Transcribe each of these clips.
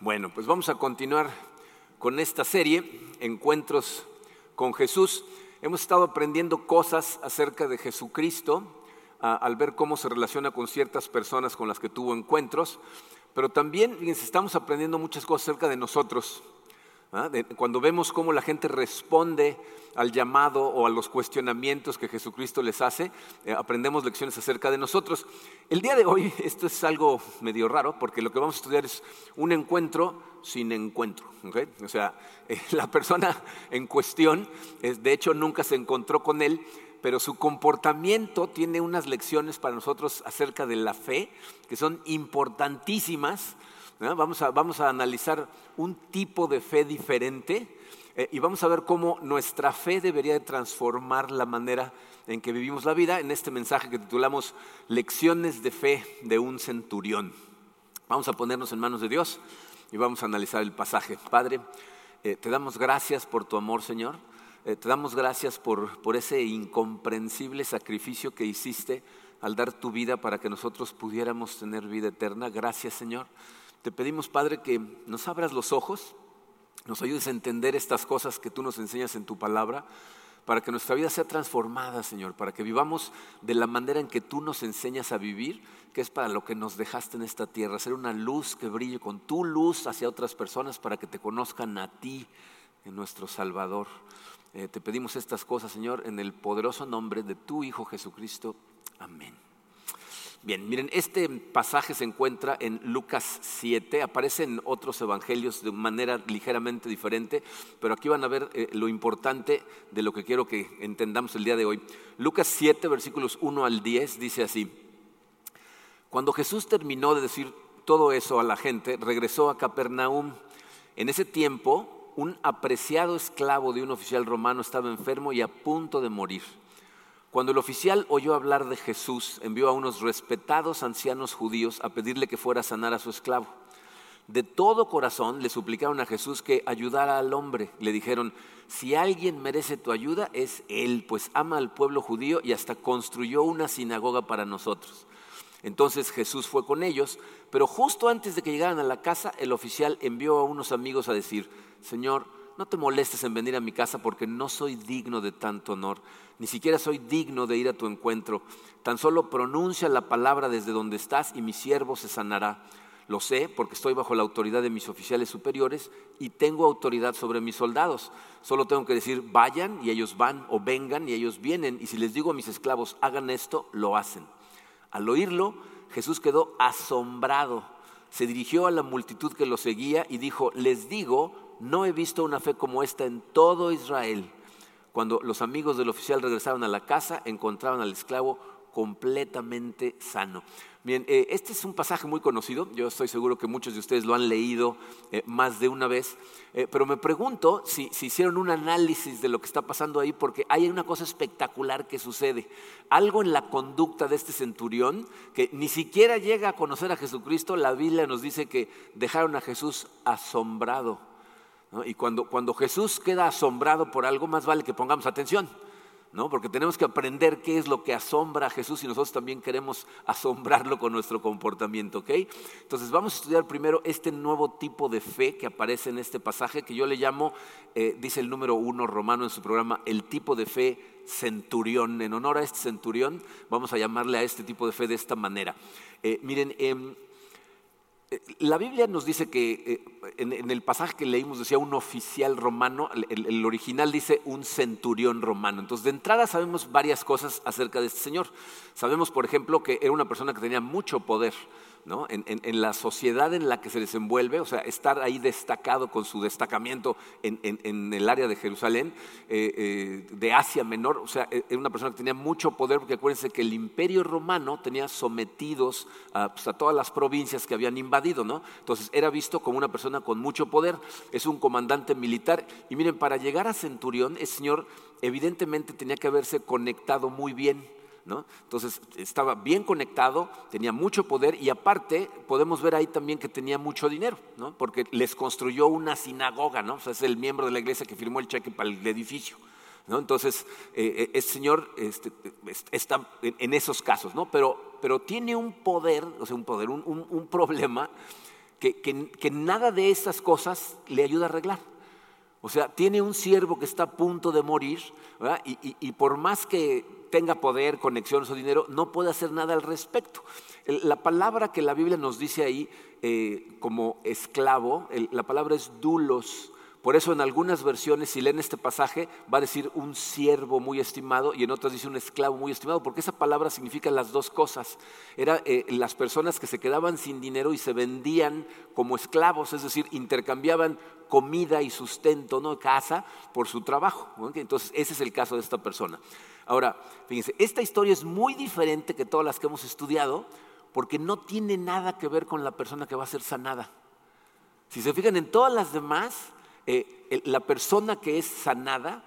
Bueno, pues vamos a continuar con esta serie, Encuentros con Jesús. Hemos estado aprendiendo cosas acerca de Jesucristo al ver cómo se relaciona con ciertas personas con las que tuvo encuentros, pero también fíjense, estamos aprendiendo muchas cosas acerca de nosotros. ¿Ah? cuando vemos cómo la gente responde al llamado o a los cuestionamientos que Jesucristo les hace, eh, aprendemos lecciones acerca de nosotros. El día de hoy, esto es algo medio raro, porque lo que vamos a estudiar es un encuentro sin encuentro. O sea, eh, la persona en cuestión, de hecho, nunca se encontró con él, pero su comportamiento tiene unas lecciones para nosotros acerca de la fe que son importantísimas Vamos, a, vamos a analizar un tipo de fe diferente eh, y vamos a ver cómo nuestra fe debería de transformar la manera en que vivimos la vida en este mensaje que titulamos Lecciones de fe de un centurión. Vamos a ponernos en manos de Dios y vamos a analizar el pasaje. Padre, eh, te damos gracias por tu amor, Señor. Eh, te damos gracias por, por ese incomprensible sacrificio que hiciste al dar tu vida para que nosotros pudiéramos tener vida eterna. Gracias, Señor. Te pedimos, Padre, que nos abras los ojos, nos ayudes a entender estas cosas que tú nos enseñas en tu palabra, para que nuestra vida sea transformada, Señor, para que vivamos de la manera en que tú nos enseñas a vivir, que es para lo que nos dejaste en esta tierra, ser una luz que brille con tu luz hacia otras personas para que te conozcan a ti, nuestro Salvador. Eh, te pedimos estas cosas, Señor, en el poderoso nombre de tu Hijo Jesucristo. Amén. Bien, miren, este pasaje se encuentra en Lucas 7, aparece en otros evangelios de manera ligeramente diferente, pero aquí van a ver eh, lo importante de lo que quiero que entendamos el día de hoy. Lucas 7, versículos 1 al 10, dice así, cuando Jesús terminó de decir todo eso a la gente, regresó a Capernaum. En ese tiempo, un apreciado esclavo de un oficial romano estaba enfermo y a punto de morir. Cuando el oficial oyó hablar de Jesús, envió a unos respetados ancianos judíos a pedirle que fuera a sanar a su esclavo. De todo corazón le suplicaron a Jesús que ayudara al hombre. Le dijeron, si alguien merece tu ayuda es él, pues ama al pueblo judío y hasta construyó una sinagoga para nosotros. Entonces Jesús fue con ellos, pero justo antes de que llegaran a la casa, el oficial envió a unos amigos a decir, Señor, no te molestes en venir a mi casa porque no soy digno de tanto honor, ni siquiera soy digno de ir a tu encuentro. Tan solo pronuncia la palabra desde donde estás y mi siervo se sanará. Lo sé porque estoy bajo la autoridad de mis oficiales superiores y tengo autoridad sobre mis soldados. Solo tengo que decir, vayan y ellos van, o vengan y ellos vienen. Y si les digo a mis esclavos, hagan esto, lo hacen. Al oírlo, Jesús quedó asombrado. Se dirigió a la multitud que lo seguía y dijo, les digo, no he visto una fe como esta en todo Israel. Cuando los amigos del oficial regresaron a la casa, encontraban al esclavo completamente sano. Bien, eh, este es un pasaje muy conocido, yo estoy seguro que muchos de ustedes lo han leído eh, más de una vez, eh, pero me pregunto si, si, hicieron un análisis de lo que está pasando ahí, porque hay una cosa espectacular que sucede, algo en la conducta de este centurión que ni siquiera llega a conocer a Jesucristo, la Biblia nos dice que dejaron a Jesús asombrado. Y cuando, cuando Jesús queda asombrado por algo, más vale que pongamos atención. ¿no? Porque tenemos que aprender qué es lo que asombra a Jesús y nosotros también queremos asombrarlo con nuestro comportamiento, ¿ok? Entonces vamos a estudiar primero este nuevo tipo de fe que aparece en este pasaje que yo le llamo, eh, dice el número uno romano en su programa, el tipo de fe centurión. En honor a este centurión, vamos a llamarle a este tipo de fe de esta manera. Eh, miren, em, la Biblia nos dice que eh, en, el pasaje que leímos decía un oficial romano, el, original dice un centurión romano. Entonces, de entrada sabemos varias cosas acerca de este señor. Sabemos, por ejemplo, que era una persona que tenía mucho poder en, la sociedad en la que se desenvuelve, o sea, estar ahí destacado con su destacamiento en, el área de Jerusalén, eh, eh, de Asia Menor, o sea, e, era una persona que tenía mucho poder, porque acuérdense que el imperio romano tenía sometidos a, pues, a todas las provincias que habían invadido, ¿no? Entonces era visto como una persona con mucho poder, es un comandante militar, y miren, para llegar a Centurión, el señor evidentemente tenía que haberse conectado muy bien entonces estaba bien conectado, tenía mucho poder y aparte podemos ver ahí también que tenía mucho dinero, porque les construyó una sinagoga, ¿no? es el miembro de la iglesia que firmó el cheque para el edificio. Entonces, eh, eh señor este, está en esos casos, ¿no? Pero, pero tiene un poder, o sea, un poder, un, problema que, nada de esas cosas le ayuda a arreglar. O sea, tiene un siervo que está a punto de morir y, por más que tenga poder, conexiones o dinero, no puede hacer nada al respecto. La palabra que la Biblia nos dice ahí eh, como esclavo, la palabra es dulos. Por eso en algunas versiones, si leen este pasaje, va a decir un siervo muy estimado y en otras dice un esclavo muy estimado, porque esa palabra significa las dos cosas. Eran eh, las personas que se quedaban sin dinero y se vendían como esclavos, es decir, intercambiaban comida y sustento, ¿no? casa, por su trabajo. Entonces, ese es el caso de esta persona. Ahora, fíjense, esta historia es muy diferente que todas las que hemos estudiado, porque no tiene nada que ver con la persona que va a ser sanada. Si se fijan en todas las demás, eh, la persona que es sanada,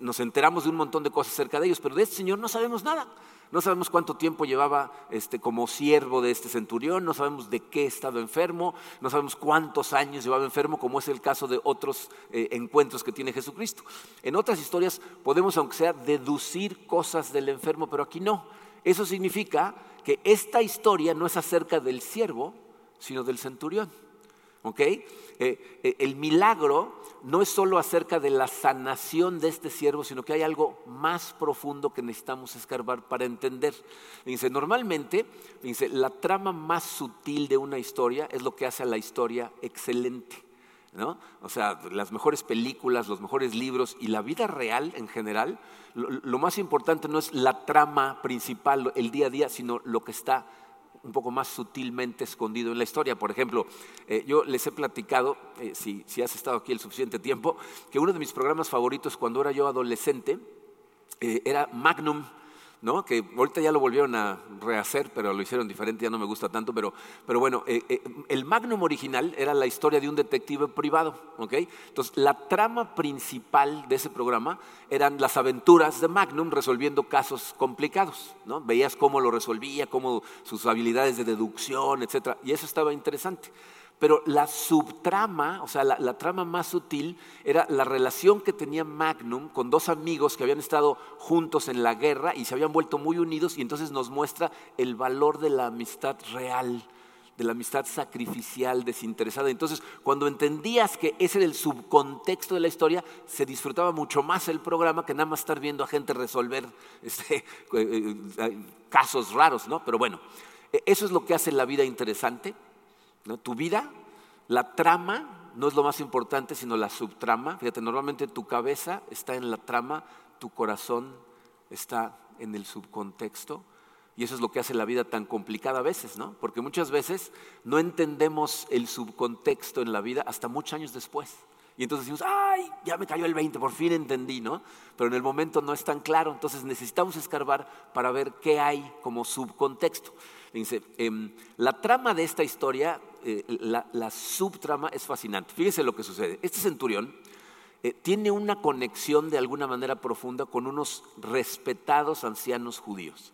nos enteramos de un montón de cosas acerca de ellos, pero de este Señor no sabemos nada. No sabemos cuánto tiempo llevaba este, como siervo de este centurión, no sabemos de qué estaba enfermo, no sabemos cuántos años llevaba enfermo, como es el caso de otros eh, encuentros que tiene Jesucristo. En otras historias podemos, aunque sea, deducir cosas del enfermo, pero aquí no. Eso significa que esta historia no es acerca del siervo, sino del centurión. ¿Ok? Eh, eh, el milagro no es solo acerca de la sanación de este siervo, sino que hay algo más profundo que necesitamos escarbar para entender. Dice, normalmente, dice, la trama más sutil de una historia es lo que hace a la historia excelente. ¿no? O sea, las mejores películas, los mejores libros y la vida real en general, lo más importante no es la trama principal, el día a día, sino lo que está un poco más sutilmente escondido en la historia. Por ejemplo, eh, yo les he platicado, eh, si, has estado aquí el suficiente tiempo, que uno de mis programas favoritos cuando era yo adolescente eh, era Magnum ¿no? que ahorita ya lo volvieron a rehacer, pero lo hicieron diferente, ya no me gusta tanto, pero, pero bueno, eh, eh, el Magnum original era la historia de un detective privado, ¿ok? Entonces, la trama principal de ese programa eran las aventuras de Magnum resolviendo casos complicados, ¿no? Veías cómo lo resolvía, cómo sus habilidades de deducción, etcétera, y eso estaba interesante. Pero la subtrama, o sea, la, trama más sutil era la relación que tenía Magnum con dos amigos que habían estado juntos en la guerra y se habían vuelto muy unidos y entonces nos muestra el valor de la amistad real, de la amistad sacrificial, desinteresada. Entonces, cuando entendías que ese era el subcontexto de la historia, se disfrutaba mucho más el programa que nada más estar viendo a gente resolver este, eh, eh, casos raros, ¿no? Pero bueno, e, eso es lo que hace la vida interesante tu vida, la trama no es lo más importante, sino la subtrama. Fíjate, normalmente tu cabeza está en la trama, tu corazón está en el subcontexto. Y eso es lo que hace la vida tan complicada a veces, ¿no? Porque muchas veces no entendemos el subcontexto en la vida hasta muchos años después. Y entonces decimos, ay, ya me cayó el 20, por fin entendí, ¿no? Pero en el momento no es tan claro, entonces necesitamos escarbar para ver qué hay como subcontexto. Dice, em, la trama de esta historia, eh, la, subtrama es fascinante. Fíjese lo que sucede. Este centurión eh, tiene una conexión de alguna manera profunda con unos respetados ancianos judíos.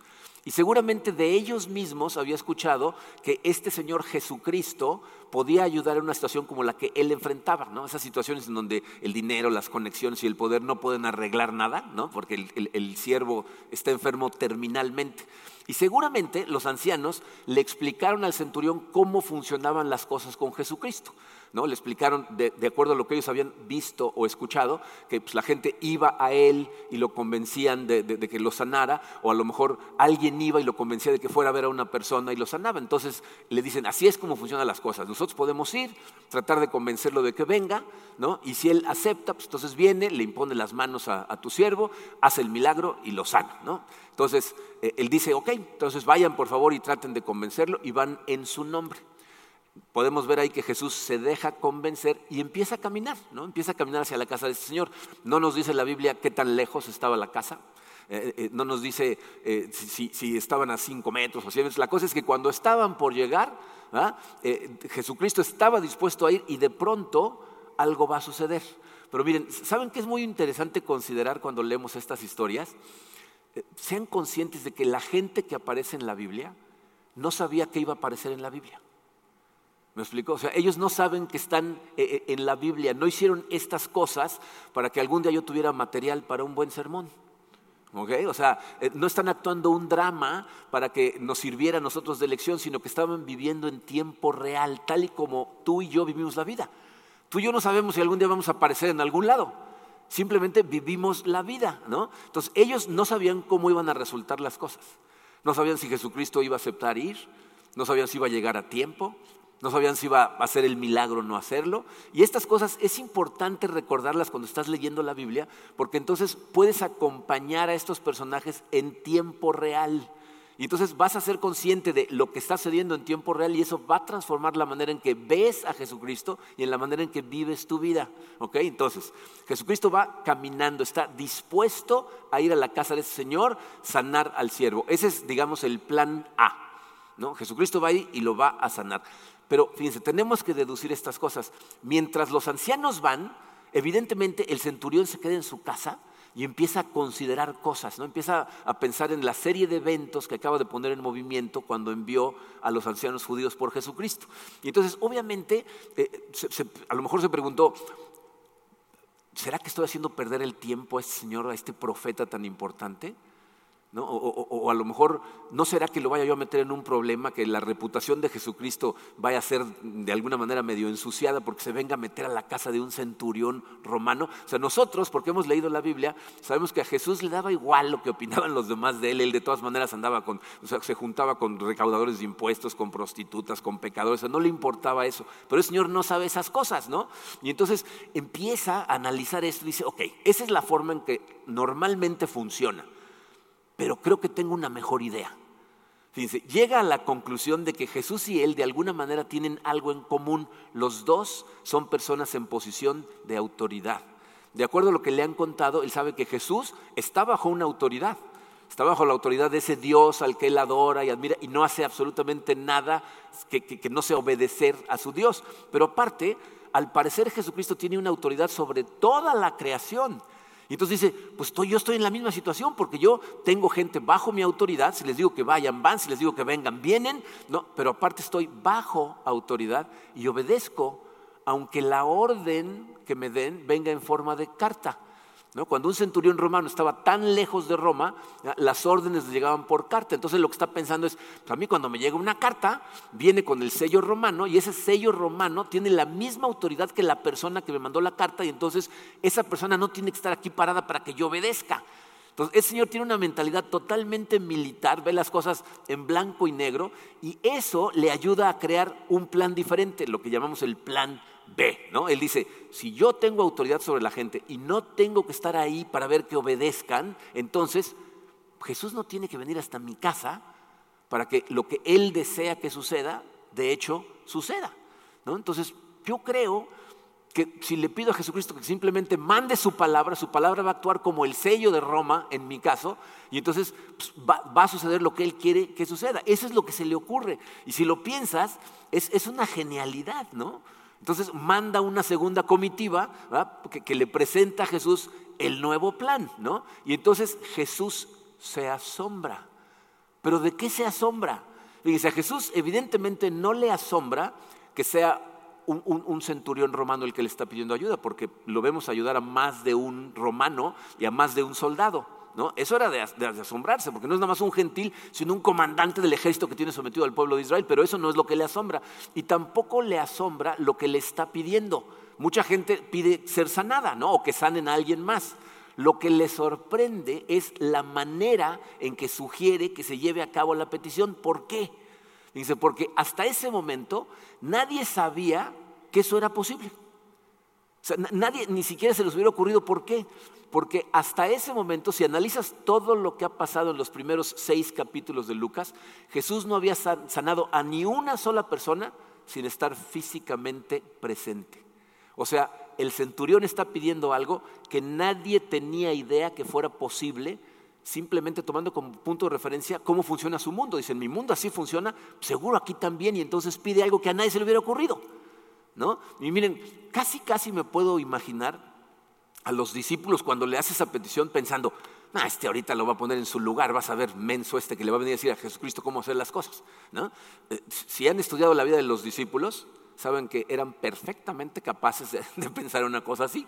Y seguramente de ellos mismos había escuchado que este Señor Jesucristo podía ayudar en una situación como la que él enfrentaba, ¿no? Esas situaciones en donde el dinero, las conexiones y el poder no pueden arreglar nada, ¿no? Porque el, el siervo está enfermo terminalmente. Y seguramente los ancianos le explicaron al centurión cómo funcionaban las cosas con Jesucristo. ¿No? Le explicaron, de, acuerdo a lo que ellos habían visto o escuchado, que pues, la gente iba a él y lo convencían de, que lo sanara, o a lo mejor alguien iba y lo convencía de que fuera a ver a una persona y lo sanaba. Entonces le dicen, así es como funcionan las cosas. Nosotros podemos ir, tratar de convencerlo de que venga, ¿no? y si él acepta, pues entonces viene, le impone las manos a, tu siervo, hace el milagro y lo sana. ¿no? Entonces eh, él dice, ok, entonces vayan por favor y traten de convencerlo y van en su nombre podemos ver ahí que Jesús se deja convencer y empieza a caminar, ¿no? Empieza a caminar hacia la casa de este Señor. No nos dice la Biblia qué tan lejos estaba la casa, eh, eh, no nos dice eh, si, estaban a cinco metros o 100 metros. La cosa es que cuando estaban por llegar, ¿ah? Jesucristo estaba dispuesto a ir y de pronto algo va a suceder. Pero miren, ¿saben qué es muy interesante considerar cuando leemos estas historias? sean conscientes de que la gente que aparece en la Biblia no sabía que iba a aparecer en la Biblia. ¿Me explico? O sea, ellos no saben que están eh, eh, en la Biblia, no hicieron estas cosas para que algún día yo tuviera material para un buen sermón. O sea, eh, no están actuando un drama para que nos sirviera a nosotros de lección, sino que estaban viviendo en tiempo real, tal y como tú y yo vivimos la vida. Tú y yo no sabemos si algún día vamos a aparecer en algún lado. Simplemente vivimos la vida, ¿no? Entonces ellos no sabían cómo iban a resultar las cosas. No sabían si Jesucristo iba a aceptar ir, no sabían si iba a llegar a tiempo, no sabían si iba a hacer el milagro o no hacerlo. Y estas cosas es importante recordarlas cuando estás leyendo la Biblia, porque entonces puedes acompañar a estos personajes en tiempo real. Y entonces vas a ser consciente de lo que está sucediendo en tiempo real y eso va a transformar la manera en que ves a Jesucristo y en la manera en que vives tu vida. ¿Ok? Entonces, Jesucristo va caminando, está dispuesto a ir a la casa de ese Señor, sanar al siervo. Ese es, digamos, el plan A. ¿no? Jesucristo va ahí y lo va a sanar. Pero fíjense, tenemos que deducir estas cosas. Mientras los ancianos van, evidentemente el centurión se queda en su casa y empieza a considerar cosas, ¿no? Empieza a pensar en la serie de eventos que acaba de poner en movimiento cuando envió a los ancianos judíos por Jesucristo. Y entonces, obviamente, eh, a lo mejor se preguntó, ¿será que estoy haciendo perder el tiempo a este señor, a este profeta tan importante? O, a lo mejor no será que lo vaya yo a meter en un problema, que la reputación de Jesucristo vaya a ser de alguna manera medio ensuciada porque se venga a meter a la casa de un centurión romano. O sea, nosotros, porque hemos leído la Biblia, sabemos que a Jesús le daba igual lo que opinaban los demás de él. Él de todas maneras andaba con, o sea, se juntaba con recaudadores de impuestos, con prostitutas, con pecadores, no le importaba eso. Pero el Señor no sabe esas cosas, ¿no? Y entonces empieza a analizar esto y dice, ok, esa es la forma en que normalmente funciona pero creo que tengo una mejor idea. Llega a la conclusión de que Jesús y él de alguna manera tienen algo en común. Los dos son personas en posición de autoridad. De acuerdo a lo que le han contado, él sabe que Jesús está bajo una autoridad. Está bajo la autoridad de ese Dios al que él adora y admira y no hace absolutamente nada que, que no sea obedecer a su Dios. Pero aparte, al parecer Jesucristo tiene una autoridad sobre toda la creación. Y entonces dice, pues yo estoy en la misma situación porque yo tengo gente bajo mi autoridad, si les digo que vayan, van, si les digo que vengan, vienen, no, pero aparte estoy bajo autoridad y obedezco, aunque la orden que me den venga en forma de carta. Cuando un centurión romano estaba tan lejos de Roma, las órdenes le llegaban por carta. Entonces lo que está pensando es, pues a mí cuando me llega una carta, viene con el sello romano y ese sello romano tiene la misma autoridad que la persona que me mandó la carta y entonces esa persona no tiene que estar aquí parada para que yo obedezca. Entonces, el Señor tiene una mentalidad totalmente militar, ve las cosas en blanco y negro y eso le ayuda a crear un plan diferente, lo que llamamos el plan B, ¿no? Él dice, si yo tengo autoridad sobre la gente y no tengo que estar ahí para ver que obedezcan, entonces Jesús no tiene que venir hasta mi casa para que lo que Él desea que suceda, de hecho, suceda. ¿no? Entonces, yo creo que si le pido a Jesucristo que simplemente mande su palabra, su palabra va a actuar como el sello de Roma, en mi caso, y entonces pues, va, a suceder lo que Él quiere que suceda. Eso es lo que se le ocurre. Y si lo piensas, es, es una genialidad, ¿no? Entonces manda una segunda comitiva que, le presenta a Jesús el nuevo plan, ¿no? Y entonces Jesús se asombra. ¿Pero de qué se asombra? Fíjese, a Jesús evidentemente no le asombra que sea un, un, centurión romano el que le está pidiendo ayuda, porque lo vemos ayudar a más de un romano y a más de un soldado. Eso era de, asombrarse, porque no es nada más un gentil, sino un comandante del ejército que tiene sometido al pueblo de Israel, pero eso no es lo que le asombra. Y tampoco le asombra lo que le está pidiendo. Mucha gente pide ser sanada, ¿no? O que sanen a alguien más. Lo que le sorprende es la manera en que sugiere que se lleve a cabo la petición. ¿Por qué? Dice, porque hasta ese momento nadie sabía que eso era posible. O sea, nadie ni siquiera se les hubiera ocurrido por qué. Porque hasta ese momento, si analizas todo lo que ha pasado en los primeros seis capítulos de Lucas, Jesús no había sanado a ni una sola persona sin estar físicamente presente. O sea, el centurión está pidiendo algo que nadie tenía idea que fuera posible, simplemente tomando como punto de referencia cómo funciona su mundo. Dice, en mi mundo así funciona, seguro aquí también, y entonces pide algo que a nadie se le hubiera ocurrido. ¿No? Y miren, casi, casi me puedo imaginar a los discípulos cuando le hace esa petición pensando, ah, este ahorita lo va a poner en su lugar, vas a ver menso este que le va a venir a decir a Jesucristo cómo hacer las cosas. ¿no? Eh, si han estudiado la vida de los discípulos, saben que eran perfectamente capaces de, de pensar una cosa así,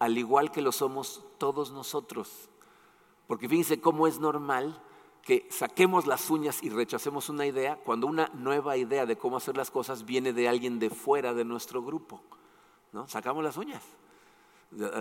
al igual que lo somos todos nosotros. Porque fíjense cómo es normal que saquemos las uñas y rechacemos una idea cuando una nueva idea de cómo hacer las cosas viene de alguien de fuera de nuestro grupo. ¿no? Sacamos las uñas.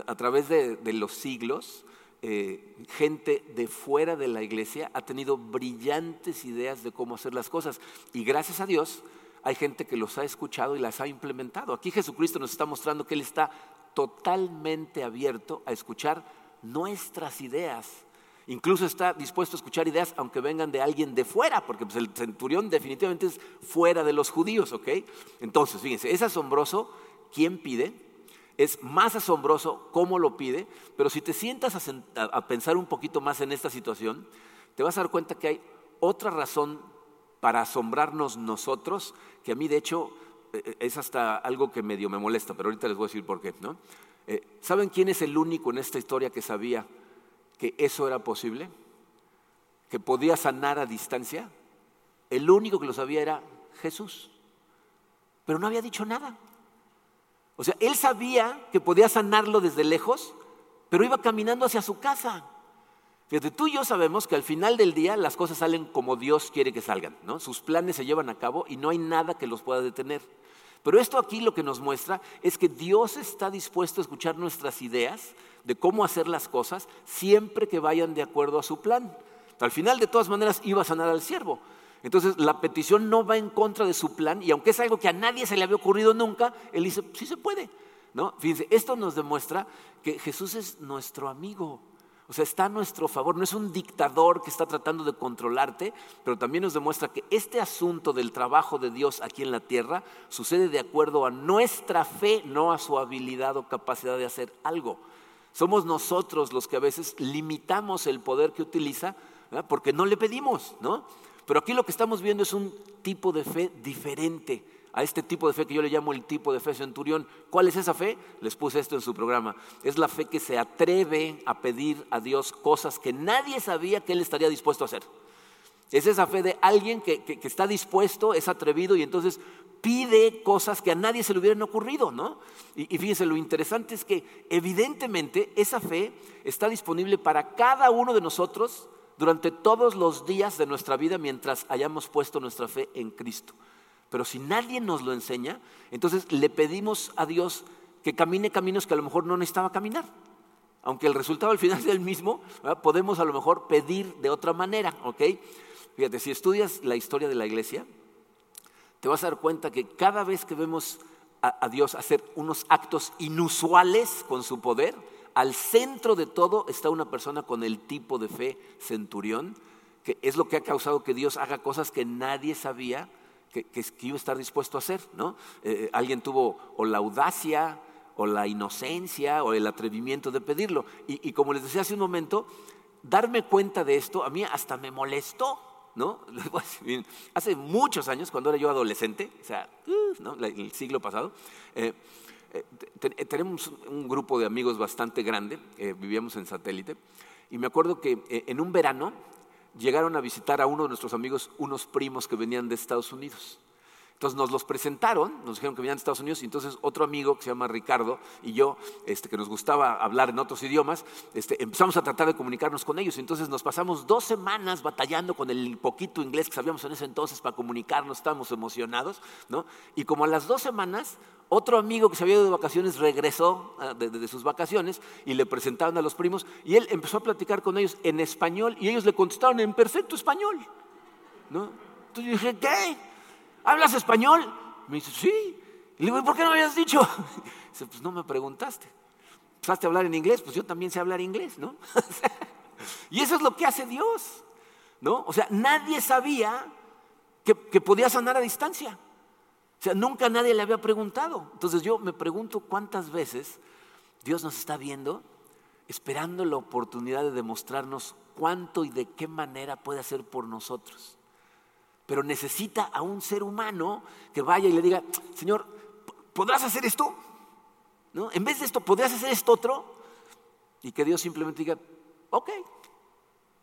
A, través de, los siglos, eh, gente de fuera de la iglesia ha tenido brillantes ideas de cómo hacer las cosas. Y gracias a Dios hay gente que los ha escuchado y las ha implementado. Aquí Jesucristo nos está mostrando que Él está totalmente abierto a escuchar nuestras ideas Incluso está dispuesto a escuchar ideas aunque vengan de alguien de fuera, porque pues, el centurión definitivamente es fuera de los judíos, ¿ok? Entonces, fíjense, es asombroso quién pide, es más asombroso cómo lo pide, pero si te sientas a, pensar un poquito más en esta situación, te vas a dar cuenta que hay otra razón para asombrarnos nosotros, que a mí de hecho eh, eh, es hasta algo que medio me molesta, pero ahorita les voy a decir por qué. ¿no? Eh, ¿Saben quién es el único en esta historia que sabía que eso era posible, que podía sanar a distancia, el único que lo sabía era Jesús. Pero no había dicho nada. O sea, él sabía que podía sanarlo desde lejos, pero iba caminando hacia su casa. Fíjate, tú y yo sabemos que al final del día las cosas salen como Dios quiere que salgan, ¿no? Sus planes se llevan a cabo y no hay nada que los pueda detener. Pero esto aquí lo que nos muestra es que Dios está dispuesto a escuchar nuestras ideas de cómo hacer las cosas siempre que vayan de acuerdo a su plan. Al final, de todas maneras, iba a sanar al siervo. Entonces, la petición no va en contra de su plan y aunque es algo que a nadie se le había ocurrido nunca, él dice, sí se puede. ¿No? Fíjense, esto nos demuestra que Jesús es nuestro amigo. O sea, está a nuestro favor, no es un dictador que está tratando de controlarte, pero también nos demuestra que este asunto del trabajo de Dios aquí en la tierra sucede de acuerdo a nuestra fe, no a su habilidad o capacidad de hacer algo. Somos nosotros los que a veces limitamos el poder que utiliza porque no le pedimos, ¿no? Pero aquí lo que estamos viendo es un tipo de fe diferente a este tipo de fe que yo le llamo el tipo de fe centurión. ¿Cuál es esa fe? Les puse esto en su programa. Es la fe que se atreve a pedir a Dios cosas que nadie sabía que Él estaría dispuesto a hacer. Es esa fe de alguien que, está dispuesto, es atrevido y entonces pide cosas que a nadie se le hubieran ocurrido, ¿no? Y, y, fíjense, lo interesante es que evidentemente esa fe está disponible para cada uno de nosotros durante todos los días de nuestra vida mientras hayamos puesto nuestra fe en Cristo. Pero si nadie nos lo enseña, entonces le pedimos a Dios que camine caminos que a lo mejor no necesitaba caminar. Aunque el resultado al final sea el mismo, podemos a lo mejor pedir de otra manera, ¿ok? Fíjate, si estudias la historia de la iglesia, te vas a dar cuenta que cada vez que vemos a, Dios hacer unos actos inusuales con su poder, al centro de todo está una persona con el tipo de fe centurión, que es lo que ha causado que Dios haga cosas que nadie sabía que, iba a estar dispuesto a hacer. ¿no? Eh, eh, alguien tuvo o la audacia o la inocencia o el atrevimiento de pedirlo. Y, como les decía hace un momento, darme cuenta de esto a mí hasta me molestó. ¿No? Hace muchos años, cuando era yo adolescente, o sea, el siglo pasado, eh, tenemos un grupo de amigos bastante grande, vivíamos en satélite, y me acuerdo que en un verano llegaron a visitar a uno de nuestros amigos unos primos que venían de Estados Unidos. Entonces nos los presentaron, nos dijeron que venían de Estados Unidos y entonces otro amigo que se llama Ricardo y yo, este, que nos gustaba hablar en otros idiomas, este, empezamos a tratar de comunicarnos con ellos. Entonces nos pasamos dos semanas batallando con el poquito inglés que sabíamos en ese entonces para comunicarnos, estábamos emocionados, ¿no? Y como a las dos semanas, otro amigo que se había ido de vacaciones regresó ah, de, sus vacaciones y le presentaron a los primos y él empezó a platicar con ellos en español y ellos le contestaron en perfecto español, ¿no? Entonces yo dije, ¿qué? ¿Hablas español? Me dice, sí. Y le digo, ¿por qué no me habías dicho? Dice, pues no me preguntaste. ¿Empezaste a hablar en inglés? Pues yo también sé hablar inglés, ¿no? y eso es lo que hace Dios, ¿no? O sea, nadie sabía que, que podía sanar a distancia. O sea, nunca nadie le había preguntado. Entonces yo me pregunto cuántas veces Dios nos está viendo esperando la oportunidad de demostrarnos cuánto y de qué manera puede hacer por nosotros pero necesita a un ser humano que vaya y le diga, Señor, ¿podrás hacer esto? ¿No? En vez de esto, ¿podrás hacer esto otro? Y que Dios simplemente diga, ok,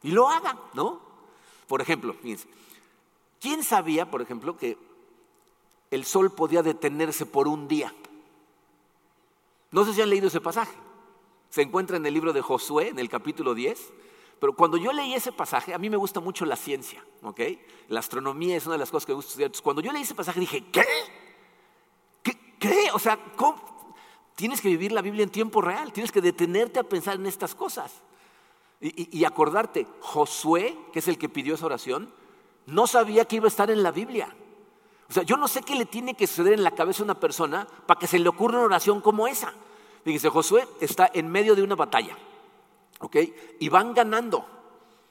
y lo haga, ¿no? Por ejemplo, fíjense, ¿quién sabía, por ejemplo, que el sol podía detenerse por un día? No sé si han leído ese pasaje. Se encuentra en el libro de Josué, en el capítulo 10. Pero cuando yo leí ese pasaje, a mí me gusta mucho la ciencia, ¿ok? La astronomía es una de las cosas que me gusta estudiar. Cuando yo leí ese pasaje dije, ¿qué? ¿Qué? ¿Qué? O sea, ¿cómo? Tienes que vivir la Biblia en tiempo real, tienes que detenerte a pensar en estas cosas. Y, y acordarte, Josué, que es el que pidió esa oración, no sabía que iba a estar en la Biblia. O sea, yo no sé qué le tiene que suceder en la cabeza a una persona para que se le ocurra una oración como esa. Fíjense, Josué está en medio de una batalla, ¿ok? Y van ganando.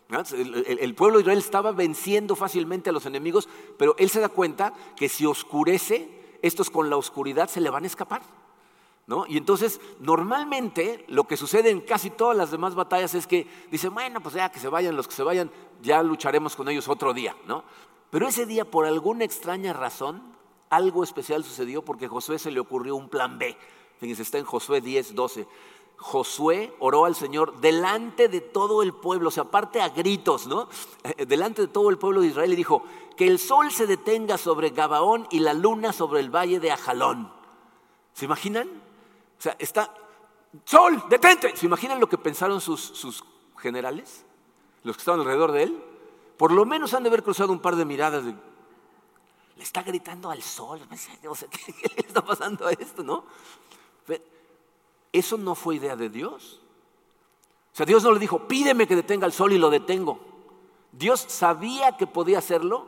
El, pueblo de Israel estaba venciendo fácilmente a los enemigos, pero él se da cuenta que si oscurece, estos con la oscuridad se le van a escapar. ¿No? Y entonces, normalmente, lo que sucede en casi todas las demás batallas es que dice, bueno, pues ya que se vayan los que se vayan, ya lucharemos con ellos otro día, ¿no? Pero ese día, por alguna extraña razón, algo especial sucedió porque a Josué se le ocurrió un plan B. Fíjense, está en Josué 10, 12. Josué oró al Señor delante de todo el pueblo, o sea, aparte a gritos, ¿no? Delante de todo el pueblo de Israel y dijo, que el sol se detenga sobre Gabaón y la luna sobre el valle de Ajalón. ¿Se imaginan? O sea, está, sol, detente. ¿Se imaginan lo que pensaron sus, generales? Los que estaban alrededor de él. Por lo menos han de haber cruzado un par de miradas le está gritando al sol. ¿qué, le está pasando a esto, no? Eso no fue idea de Dios. O sea, Dios no le dijo, pídeme que detenga el sol y lo detengo. Dios sabía que podía hacerlo,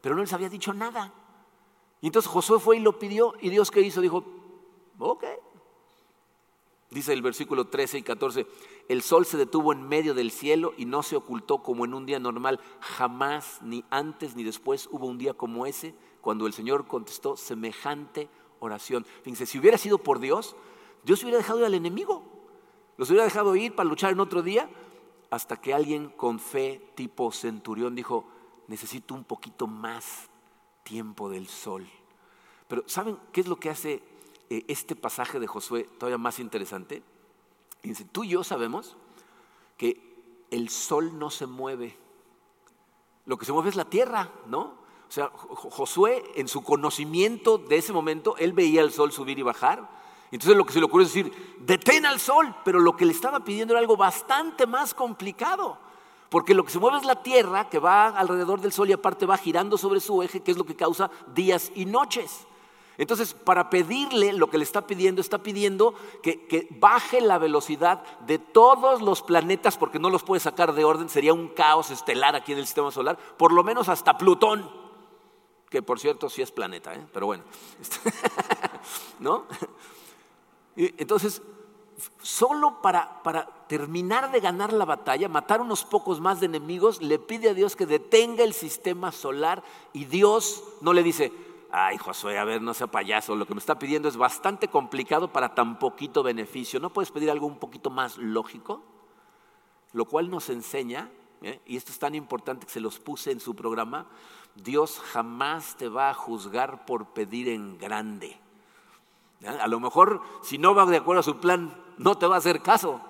pero no les había dicho nada. Y entonces Josué fue y lo pidió, y Dios qué hizo? Dijo, ok. Dice el versículo 13 y 14, el sol se detuvo en medio del cielo y no se ocultó como en un día normal. Jamás, ni antes ni después, hubo un día como ese cuando el Señor contestó semejante oración. Fíjense, si hubiera sido por Dios, Dios hubiera dejado ir al enemigo. Los hubiera dejado ir para luchar en otro día hasta que alguien con fe tipo centurión dijo, necesito un poquito más tiempo del sol. Pero ¿saben qué es lo que hace eh, este pasaje de Josué todavía más interesante. Dice, tú y yo sabemos que el sol no se mueve. Lo que se mueve es la tierra, ¿no? O sea, Josué, en su conocimiento de ese momento, él veía el sol subir y bajar. Entonces lo que se le ocurrió es decir, detén al sol, pero lo que le estaba pidiendo era algo bastante más complicado. Porque lo que se mueve es la tierra que va alrededor del sol y aparte va girando sobre su eje, que es lo que causa días y noches. Entonces, para pedirle lo que le está pidiendo, está pidiendo que, baje la velocidad de todos los planetas, porque no los puede sacar de orden, sería un caos estelar aquí en el sistema solar, por lo menos hasta Plutón, que por cierto sí es planeta, ¿eh? pero bueno, ¿no? Entonces, solo para, para terminar de ganar la batalla, matar unos pocos más de enemigos, le pide a Dios que detenga el sistema solar y Dios no le dice, ay Josué, a ver, no sea payaso, lo que me está pidiendo es bastante complicado para tan poquito beneficio. ¿No puedes pedir algo un poquito más lógico? Lo cual nos enseña, ¿eh? y esto es tan importante que se los puse en su programa, Dios jamás te va a juzgar por pedir en grande. A lo mejor si no va de acuerdo a su plan, no te va a hacer caso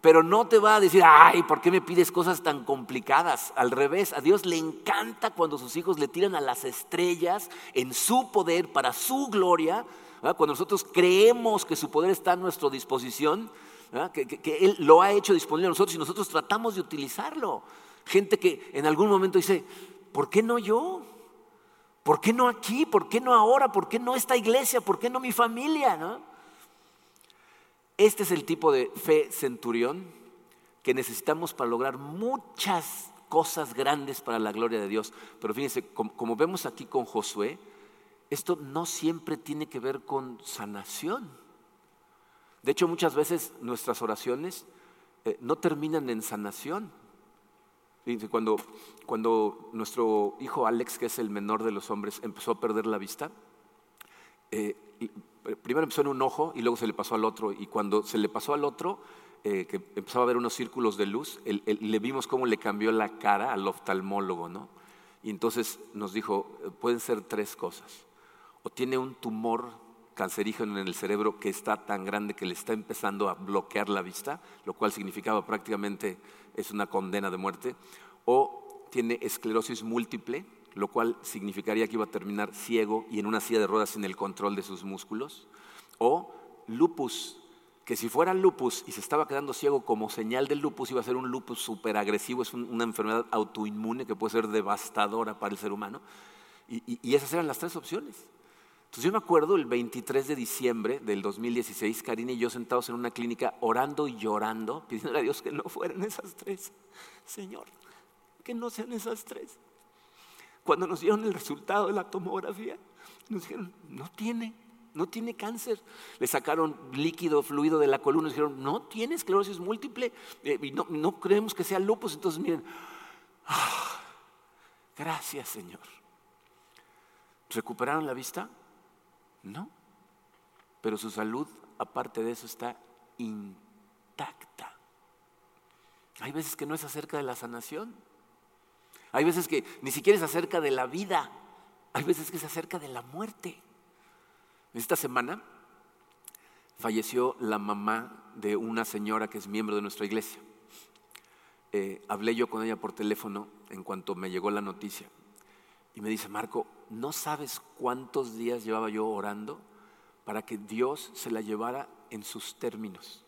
pero no te va a decir, ay, ¿por qué me pides cosas tan complicadas? Al revés, a Dios le encanta cuando sus hijos le tiran a las estrellas en su poder, para su gloria, cuando nosotros creemos que su poder está a nuestra disposición, que, que, Él lo ha hecho disponible a nosotros y nosotros tratamos de utilizarlo. Gente que en algún momento dice, ¿por qué no yo? ¿Por qué no aquí? ¿Por qué no ahora? ¿Por qué no esta iglesia? ¿Por qué no mi familia? ¿no? Este es el tipo de fe centurión que necesitamos para lograr muchas cosas grandes para la gloria de Dios. Pero fíjense, como, vemos aquí con Josué, esto no siempre tiene que ver con sanación. De hecho, muchas veces nuestras oraciones eh, no terminan en sanación. Cuando, cuando nuestro hijo Alex, que es el menor de los hombres, empezó a perder la vista, eh, primero empezó en un ojo y luego se le pasó al otro. Y cuando se le pasó al otro, eh, que empezaba a ver unos círculos de luz, le vimos cómo le cambió la cara al oftalmólogo, ¿no? Y entonces nos dijo, pueden ser tres cosas. O tiene un tumor cancerígeno en el cerebro que está tan grande que le está empezando a bloquear la vista, lo cual significaba prácticamente es una condena de muerte. O tiene esclerosis múltiple, lo cual significaría que iba a terminar ciego y en una silla de ruedas sin el control de sus músculos, o lupus, que si fuera lupus y se estaba quedando ciego como señal del lupus, iba a ser un lupus súper agresivo, es una enfermedad autoinmune que puede ser devastadora para el ser humano. Y, esas eran las tres opciones. Entonces yo me acuerdo el 23 de diciembre del 2016, Karina y yo sentados en una clínica orando y llorando, pidiendo a Dios que no fueran esas tres. Señor, que no sean esas tres. Cuando nos dieron el resultado de la tomografía, nos dijeron, no tiene no tiene cáncer. Le sacaron líquido, fluido de la columna y dijeron, no tiene esclerosis múltiple eh, y no, creemos que sea lupus. Entonces, miren, ah, gracias Señor. ¿Recuperaron la vista? No. Pero su salud, aparte de eso, está intacta. Hay veces que no es acerca de la sanación. Hay veces que ni siquiera es acerca de la vida. Hay veces que es acerca de la muerte. Esta semana falleció la mamá de una señora que es miembro de nuestra iglesia. Eh, hablé yo con ella por teléfono en cuanto me llegó la noticia. Y me dice, Marco, ¿no sabes cuántos días llevaba yo orando para que Dios se la llevara en sus términos?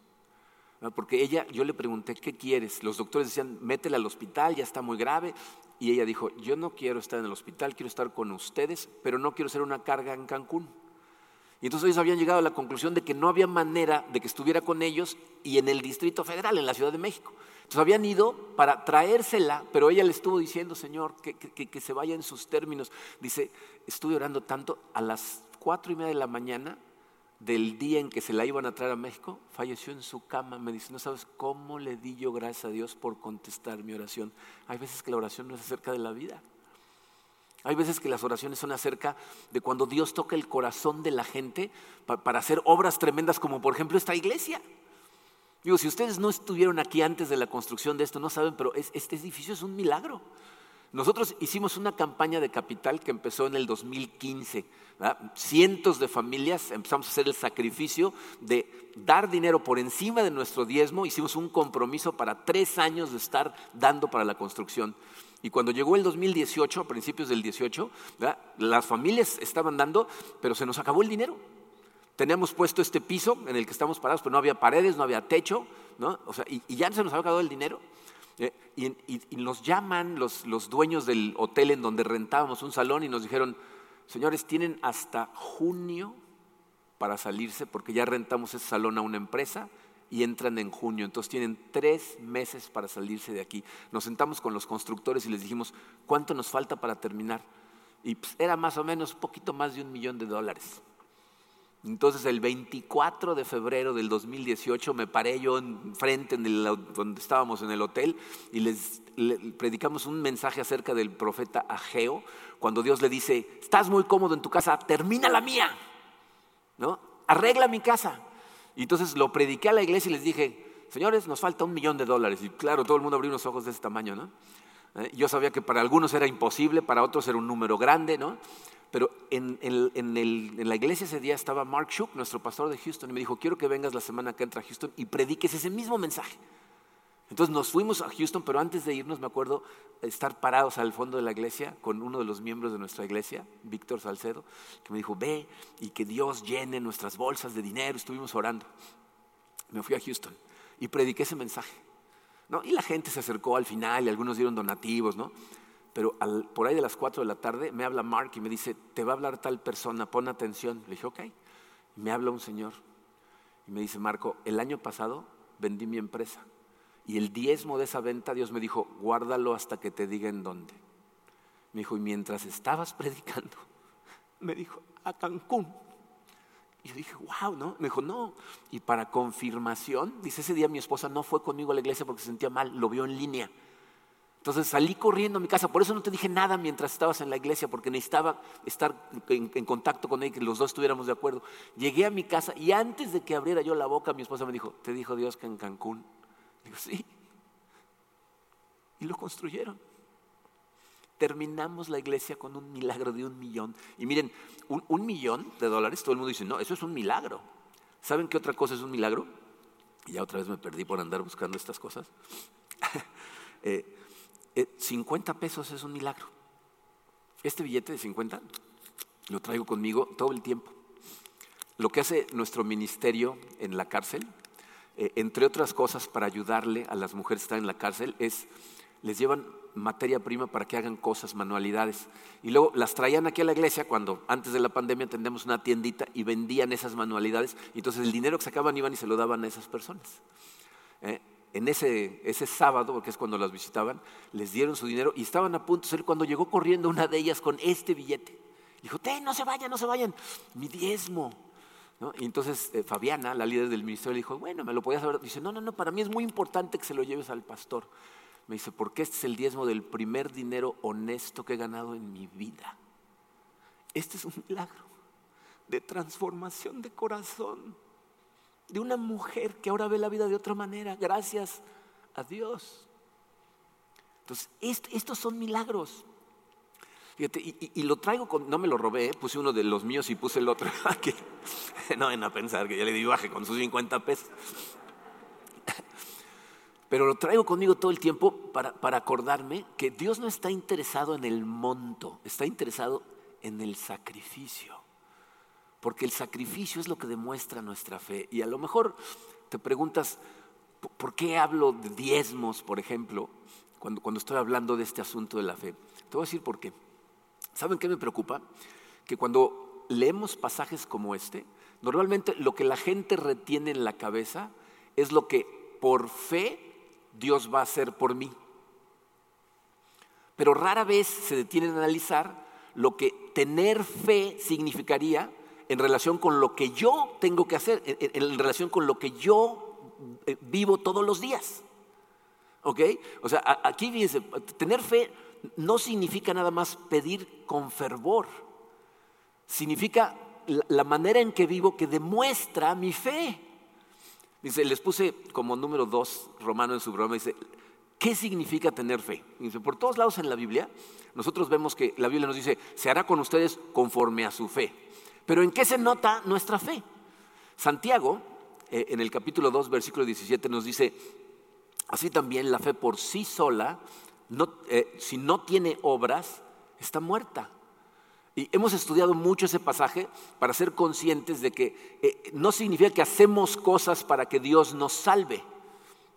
Porque ella, yo le pregunté, ¿qué quieres? Los doctores decían, métela al hospital, ya está muy grave. Y ella dijo, yo no quiero estar en el hospital, quiero estar con ustedes, pero no quiero ser una carga en Cancún. Y entonces ellos habían llegado a la conclusión de que no había manera de que estuviera con ellos y en el Distrito Federal, en la Ciudad de México. Entonces habían ido para traérsela, pero ella le estuvo diciendo, Señor, que, que se vaya en sus términos. Dice, estuve orando tanto, a las cuatro y media de la mañana del día en que se la iban a traer a México, falleció en su cama. Me dice, no sabes cómo le di yo gracias a Dios por contestar mi oración. Hay veces que la oración no es acerca de la vida. Hay veces que las oraciones son acerca de cuando Dios toca el corazón de la gente para hacer obras tremendas como por ejemplo esta iglesia. Digo, si ustedes no estuvieron aquí antes de la construcción de esto, no saben, pero este edificio es un milagro. Nosotros hicimos una campaña de capital que empezó en el 2015. Cientos de familias empezamos a hacer el sacrificio de dar dinero por encima de nuestro diezmo. Hicimos un compromiso para tres años de estar dando para la construcción. Y cuando llegó el 2018, a principios del 18, las familias estaban dando, pero se nos acabó el dinero. Teníamos puesto este piso en el que estamos parados, pero no había paredes, no había techo, ¿no? O sea, y, ya se nos había acabado el dinero. ¿eh? y, nos llaman los, los dueños del hotel en donde rentábamos un salón y nos dijeron, señores, tienen hasta junio para salirse porque ya rentamos ese salón a una empresa y entran en junio. Entonces tienen tres meses para salirse de aquí. Nos sentamos con los constructores y les dijimos, ¿cuánto nos falta para terminar? Y pues, era más o menos poquito más de un millón de dólares. Entonces el 24 de febrero del 2018 me paré yo enfrente en donde estábamos en el hotel y les, predicamos un mensaje acerca del profeta Ageo, cuando Dios le dice, estás muy cómodo en tu casa, termina la mía, ¿no? Arregla mi casa. Y entonces lo prediqué a la iglesia y les dije, señores, nos falta un millón de dólares. Y claro, todo el mundo abrió unos ojos de ese tamaño, ¿no? Eh, yo sabía que para algunos era imposible, para otros era un número grande, ¿no? Pero en, la iglesia ese día estaba Mark Shook, nuestro pastor de Houston, y me dijo, quiero que vengas la semana que entra a Houston y prediques ese mismo mensaje. Entonces nos fuimos a Houston, pero antes de irnos me acuerdo estar parados al fondo de la iglesia con uno de los miembros de nuestra iglesia, Víctor Salcedo, que me dijo, ve y que Dios llene nuestras bolsas de dinero. Estuvimos orando. Me fui a Houston y prediqué ese mensaje. ¿no? Y la gente se acercó al final y algunos dieron donativos, ¿no? Pero por ahí de las 4 de la tarde me habla Mark y me dice, te va a hablar tal persona, pon atención. Le dije, ok. me habla un señor y me dice, Marco, el año pasado vendí mi empresa y el diezmo de esa venta, Dios me dijo, guárdalo hasta que te diga en dónde. Me dijo, y mientras estabas predicando, me dijo, a Cancún. Y yo dije, wow, ¿no? Me dijo, no. Y para confirmación, dice, ese día mi esposa no fue conmigo a la iglesia porque se sentía mal, lo vio en línea. Entonces salí corriendo a mi casa, por eso no te dije nada mientras estabas en la iglesia, porque necesitaba estar en, en, contacto con él, que los dos estuviéramos de acuerdo. Llegué a mi casa y antes de que abriera yo la boca, mi esposa me dijo, te dijo Dios que en Cancún Digo, sí. Y lo construyeron. Terminamos la iglesia con un milagro de un millón. Y miren, un, millón de dólares, todo el mundo dice, no, eso es un milagro. ¿Saben qué otra cosa es un milagro? Y ya otra vez me perdí por andar buscando estas cosas. 50 eh, eh, pesos es un milagro. Este billete de 50 lo traigo conmigo todo el tiempo. Lo que hace nuestro ministerio en la cárcel eh, entre otras cosas para ayudarle a las mujeres que están en la cárcel, es les llevan materia prima para que hagan cosas, manualidades. Y luego las traían aquí a la iglesia cuando antes de la pandemia tendemos una tiendita y vendían esas manualidades. Y entonces el dinero que sacaban iban y se lo daban a esas personas. Eh, en ese, ese sábado, porque es cuando las visitaban, les dieron su dinero y estaban a punto de ser cuando llegó corriendo una de ellas con este billete. Dijo, no se vayan, no se vayan, mi diezmo. Y entonces eh, Fabiana, la líder del ministerio, le dijo, bueno, me lo podías saber. Dice, no, no, no, para mí es muy importante que se lo lleves al pastor. Me dice, porque este es el diezmo del primer dinero honesto que he ganado en mi vida. Este es un milagro de transformación de corazón, de una mujer que ahora ve la vida de otra manera, gracias a Dios. Entonces, estos son milagros. Y, lo traigo con, no me lo robé, puse uno de los míos y puse el otro. no ven a pensar que ya le di baje con sus 50 pesos pero lo traigo conmigo todo el tiempo para, acordarme que Dios no está interesado en el monto, está interesado en el sacrificio. Porque el sacrificio es lo que demuestra nuestra fe. Y a lo mejor te preguntas, ¿por qué hablo de diezmos, por ejemplo, cuando, cuando estoy hablando de este asunto de la fe? Te voy a decir por qué. ¿Saben qué me preocupa? Que cuando leemos pasajes como este, normalmente lo que la gente retiene en la cabeza es lo que por fe Dios va a hacer por mí. Pero rara vez se detienen a analizar lo que tener fe significaría en relación con lo que yo tengo que hacer, en, relación con lo que yo eh, vivo todos los días. ¿Ok? O sea, aquí fíjense, tener fe no significa nada más pedir con fervor, significa la manera en que vivo que demuestra mi fe. Dice, les puse como número dos romano en su broma, dice, ¿qué significa tener fe? Dice, por todos lados en la Biblia, nosotros vemos que la Biblia nos dice, se hará con ustedes conforme a su fe. Pero ¿en qué se nota nuestra fe? Santiago, eh, en el capítulo 2, versículo 17, nos dice, así también la fe por sí sola, eh, si no tiene obras, está muerta. Y hemos estudiado mucho ese pasaje para ser conscientes de que eh, no significa que hacemos cosas para que Dios nos salve.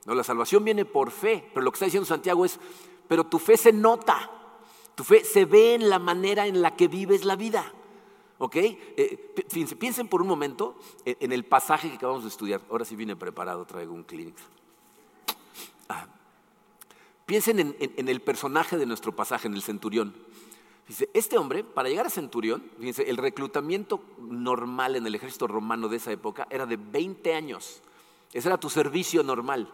No, la salvación viene por fe, pero lo que está diciendo Santiago es, pero tu fe se nota, tu fe se ve en la manera en la que vives la vida. ¿Ok? Eh, piensen por un momento en, el pasaje que acabamos de estudiar. Ahora sí viene preparado, traigo un clínico. Piensen en el personaje de nuestro pasaje, en el centurión. Dice, este hombre, para llegar a centurión, fíjense, el reclutamiento normal en el ejército romano de esa época era de 20 años. Ese era tu servicio normal.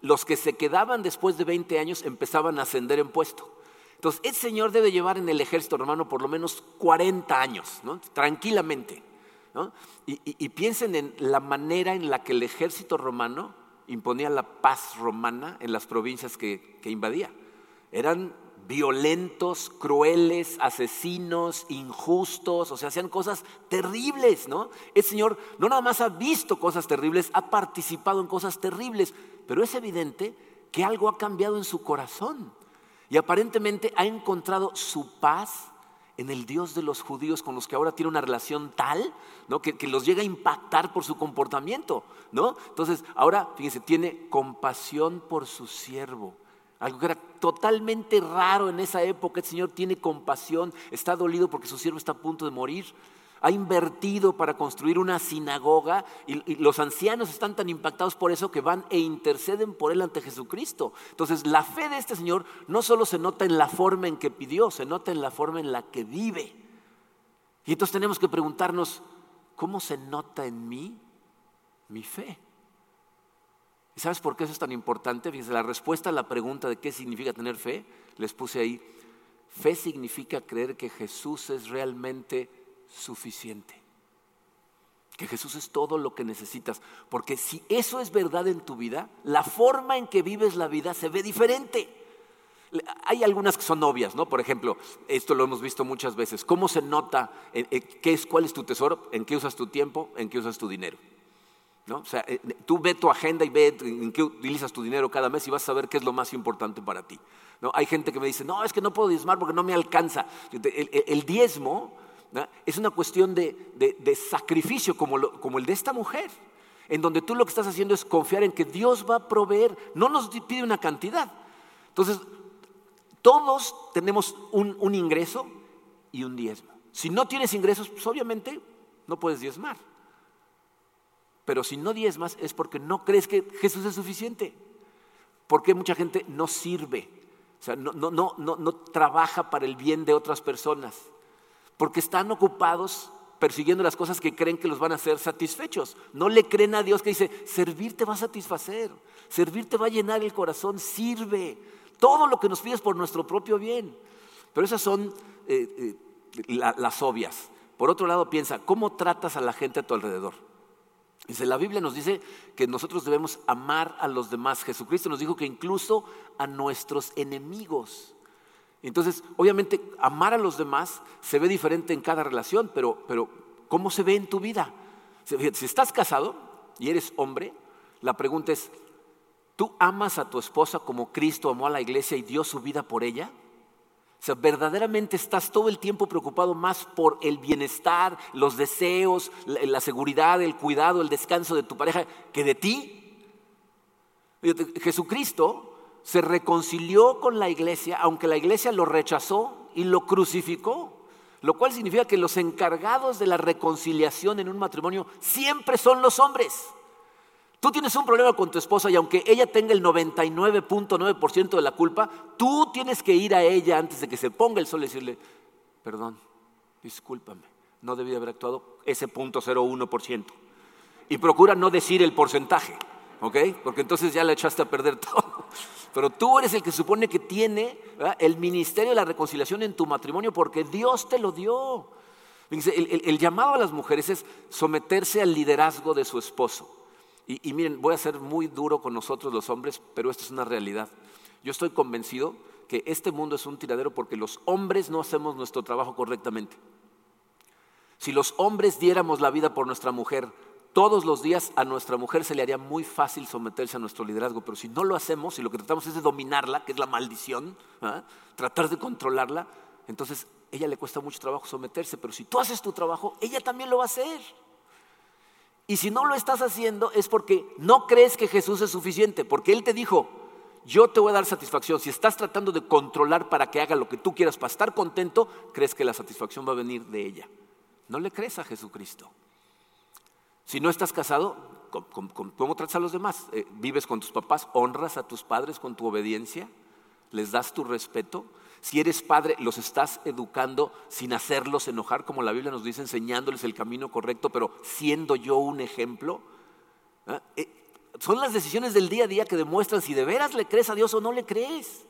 Los que se quedaban después de 20 años empezaban a ascender en puesto. Entonces, ese señor debe llevar en el ejército romano por lo menos 40 años, tranquilamente. Y, piensen en la manera en la que el ejército romano imponía la paz romana en las provincias que, que invadía. Eran violentos, crueles, asesinos, injustos, o sea, hacían cosas terribles, ¿no? El Señor no nada más ha visto cosas terribles, ha participado en cosas terribles, pero es evidente que algo ha cambiado en su corazón y aparentemente ha encontrado su paz en el Dios de los judíos con los que ahora tiene una relación tal ¿no? que, los llega a impactar por su comportamiento. ¿no? Entonces, ahora, fíjense, tiene compasión por su siervo algo que era totalmente raro en esa época. El Señor tiene compasión, está dolido porque su siervo está a punto de morir. Ha invertido para construir una sinagoga y, los ancianos están tan impactados por eso que van e interceden por él ante Jesucristo. Entonces, la fe de este Señor no solo se nota en la forma en que pidió, se nota en la forma en la que vive. Y entonces tenemos que preguntarnos, ¿cómo se nota en mí mi fe? ¿Y sabes por qué eso es tan importante? Fíjense, la respuesta a la pregunta de qué significa tener fe, les puse ahí, fe significa creer que Jesús es realmente suficiente. Que Jesús es todo lo que necesitas. Porque si eso es verdad en tu vida, la forma en que vives la vida se ve diferente. Hay algunas que son obvias, ¿no? Por ejemplo, esto lo hemos visto muchas veces. ¿Cómo se nota qué es, cuál es tu tesoro? ¿En qué usas tu tiempo? ¿En qué usas tu dinero? ¿No? O sea, eh, tú ve tu agenda y ve en qué utilizas tu dinero cada mes y vas a saber qué es lo más importante para ti. ¿No? Hay gente que me dice, no, es que no puedo diezmar porque no me alcanza. El, diezmo es una cuestión de, sacrificio como, el de esta mujer. en donde tú lo que estás haciendo es confiar en que Dios va a proveer, no nos pide una cantidad. Entonces, todos tenemos un, un ingreso y un diezmo. Si no tienes ingresos, pues obviamente no puedes diezmar. Pero si no diezmas es porque no crees que Jesús es suficiente. Porque mucha gente no sirve, o sea, no, no, no, no, trabaja para el bien de otras personas. Porque están ocupados persiguiendo las cosas que creen que los van a hacer satisfechos. No le creen a Dios que dice, servir te va a satisfacer, servir te va a llenar el corazón, sirve. Todo lo que nos pides por nuestro propio bien. Pero esas son eh, eh, las obvias. Por otro lado, piensa, ¿cómo tratas a la gente a tu alrededor? Dice, la Biblia nos dice que nosotros debemos amar a los demás. Jesucristo nos dijo que incluso a nuestros enemigos. Entonces, obviamente, amar a los demás se ve diferente en cada relación, pero, pero ¿cómo se ve en tu vida? Si estás casado y eres hombre, la pregunta es, ¿tú amas a tu esposa como Cristo amó a la iglesia y dio su vida por ella? O sea, verdaderamente estás todo el tiempo preocupado más por el bienestar, los deseos, la, seguridad, el cuidado, el descanso de tu pareja que de ti. Jesucristo se reconcilió con la iglesia, aunque la iglesia lo rechazó y lo crucificó, lo cual significa que los encargados de la reconciliación en un matrimonio siempre son los hombres. Tú tienes un problema con tu esposa y aunque ella tenga el 99.9% de la culpa, tú tienes que ir a ella antes de que se ponga el sol y decirle, perdón, discúlpame, no debí haber actuado ese 0.01%. Y procura no decir el porcentaje, ¿ok? Porque entonces ya le echaste a perder todo. Pero tú eres el que supone que tiene el ministerio de la reconciliación en tu matrimonio porque Dios te lo dio. el llamado a las mujeres es someterse al liderazgo de su esposo. Y, miren, voy a ser muy duro con nosotros los hombres, pero esto es una realidad. Yo estoy convencido que este mundo es un tiradero porque los hombres no hacemos nuestro trabajo correctamente. Si los hombres diéramos la vida por nuestra mujer todos los días, a nuestra mujer se le haría muy fácil someterse a nuestro liderazgo, pero si no lo hacemos, y lo que tratamos es de dominarla, que es la maldición, ¿ah? tratar de controlarla, entonces ella le cuesta mucho trabajo someterse, pero si tú haces tu trabajo, ella también lo va a hacer. Y si no lo estás haciendo es porque no crees que Jesús es suficiente, porque Él te dijo, yo te voy a dar satisfacción. Si estás tratando de controlar para que haga lo que tú quieras para estar contento, crees que la satisfacción va a venir de ella. No le crees a Jesucristo. Si no estás casado, ¿cómo, tratas a los demás? Eh, ¿Vives con tus papás? ¿Honras a tus padres con tu obediencia? ¿Les das tu respeto? Si eres padre, los estás educando sin hacerlos enojar, como la Biblia nos dice, enseñándoles el camino correcto, pero siendo yo un ejemplo. ¿Ah? Eh, son las decisiones del día a día que demuestran si de veras le crees a Dios o no le crees.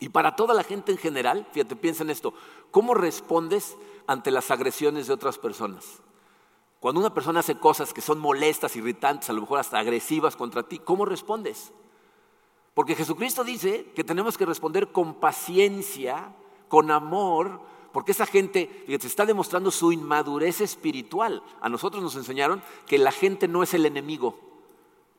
Y para toda la gente en general, fíjate, piensa en esto, ¿cómo respondes ante las agresiones de otras personas? Cuando una persona hace cosas que son molestas, irritantes, a lo mejor hasta agresivas contra ti, ¿cómo respondes? Porque Jesucristo dice que tenemos que responder con paciencia, con amor, porque esa gente se está demostrando su inmadurez espiritual. A nosotros nos enseñaron que la gente no es el enemigo.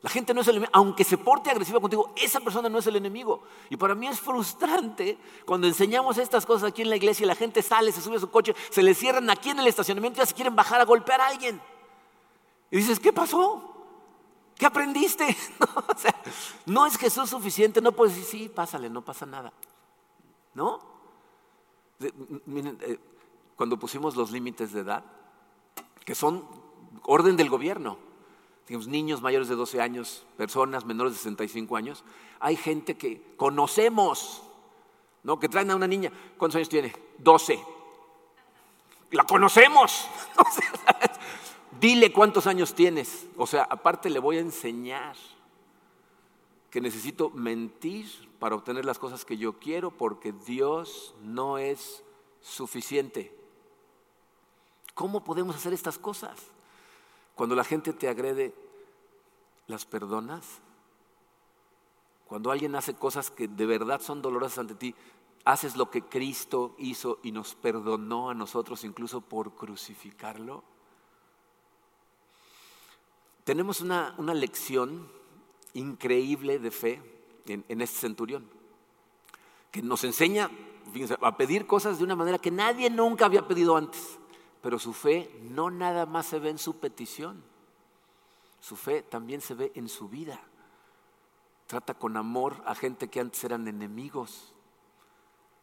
La gente no es el enemigo, aunque se porte agresiva contigo, esa persona no es el enemigo. Y para mí es frustrante cuando enseñamos estas cosas aquí en la iglesia la gente sale, se sube a su coche, se le cierran aquí en el estacionamiento y ya se quieren bajar a golpear a alguien. Y dices, ¿qué pasó? ¿Qué aprendiste? No, es Jesús suficiente, no puedes decir, sí, pásale, no pasa nada. ¿No? Miren, eh, cuando pusimos los límites de edad, que son orden del gobierno, digamos, niños mayores de 12 años, personas menores de 65 años, hay gente que conocemos, ¿no? Que traen a una niña, ¿cuántos años tiene? 12. La conocemos. Dile cuántos años tienes. O sea, aparte le voy a enseñar que necesito mentir para obtener las cosas que yo quiero porque Dios no es suficiente. ¿Cómo podemos hacer estas cosas? Cuando la gente te agrede, ¿las perdonas? Cuando alguien hace cosas que de verdad son dolorosas ante ti, haces lo que Cristo hizo y nos perdonó a nosotros incluso por crucificarlo tenemos una, lección increíble de fe en, este centurión, que nos enseña a pedir cosas de una manera que nadie nunca había pedido antes, pero su fe no nada más se ve en su petición. Su fe también se ve en su vida. Trata con amor a gente que antes eran enemigos.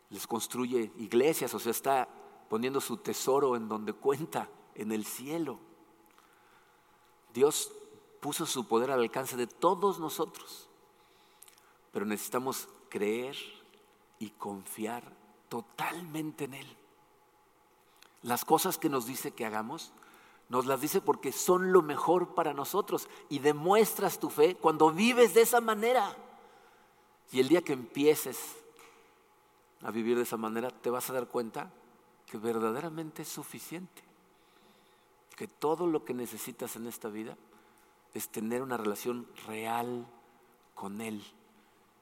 Les construye iglesias, o sea, está poniendo su tesoro en donde cuenta, en el cielo. Dios puso su poder al alcance de todos nosotros, pero necesitamos creer y confiar totalmente en Él. Las cosas que nos dice que hagamos, nos las dice porque son lo mejor para nosotros y demuestras tu fe cuando vives de esa manera. Y el día que empieces a vivir de esa manera, te vas a dar cuenta que verdaderamente es suficiente. Que todo lo que necesitas en esta vida es tener una relación real con Él.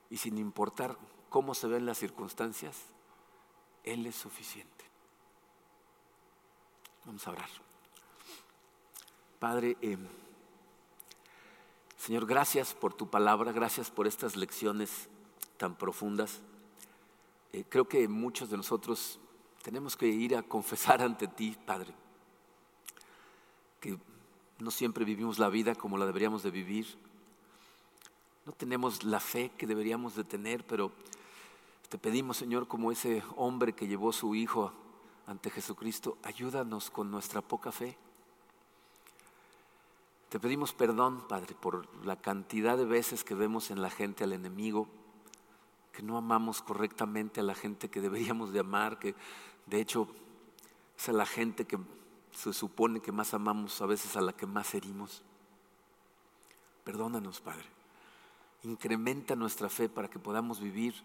Y sin importar cómo se ven las circunstancias, Él es suficiente. Vamos a orar. Padre, eh, Señor, gracias por tu palabra, gracias por estas lecciones tan profundas. Eh, creo que muchos de nosotros tenemos que ir a confesar ante ti, Padre, que no siempre vivimos la vida como la deberíamos de vivir. No tenemos la fe que deberíamos de tener, pero te pedimos, Señor, como ese hombre que llevó su hijo ante Jesucristo, ayúdanos con nuestra poca fe. Te pedimos perdón, Padre, por la cantidad de veces que vemos en la gente al enemigo, que no amamos correctamente a la gente que deberíamos de amar, que de hecho es a la gente que se supone que más amamos, a veces a la que más herimos. Perdónanos, Padre. Incrementa nuestra fe para que podamos vivir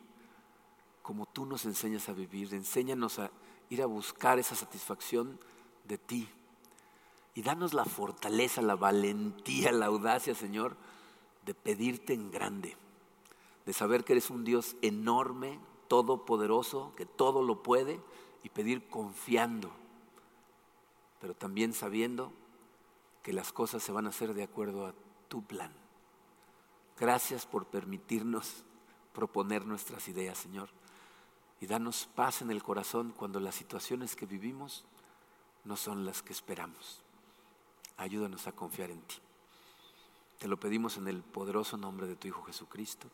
como tú nos enseñas a vivir. Enséñanos a ir a buscar esa satisfacción de ti. Y danos la fortaleza, la valentía, la audacia, Señor, de pedirte en grande, de saber que eres un Dios enorme, todopoderoso, que todo lo puede, y pedir confiando, pero también sabiendo que las cosas se van a hacer de acuerdo a tu plan. Gracias por permitirnos proponer nuestras ideas, Señor y danos paz en el corazón cuando las situaciones que vivimos no son las que esperamos. Ayúdanos a confiar en ti. Te lo pedimos en el poderoso nombre de tu Hijo Jesucristo.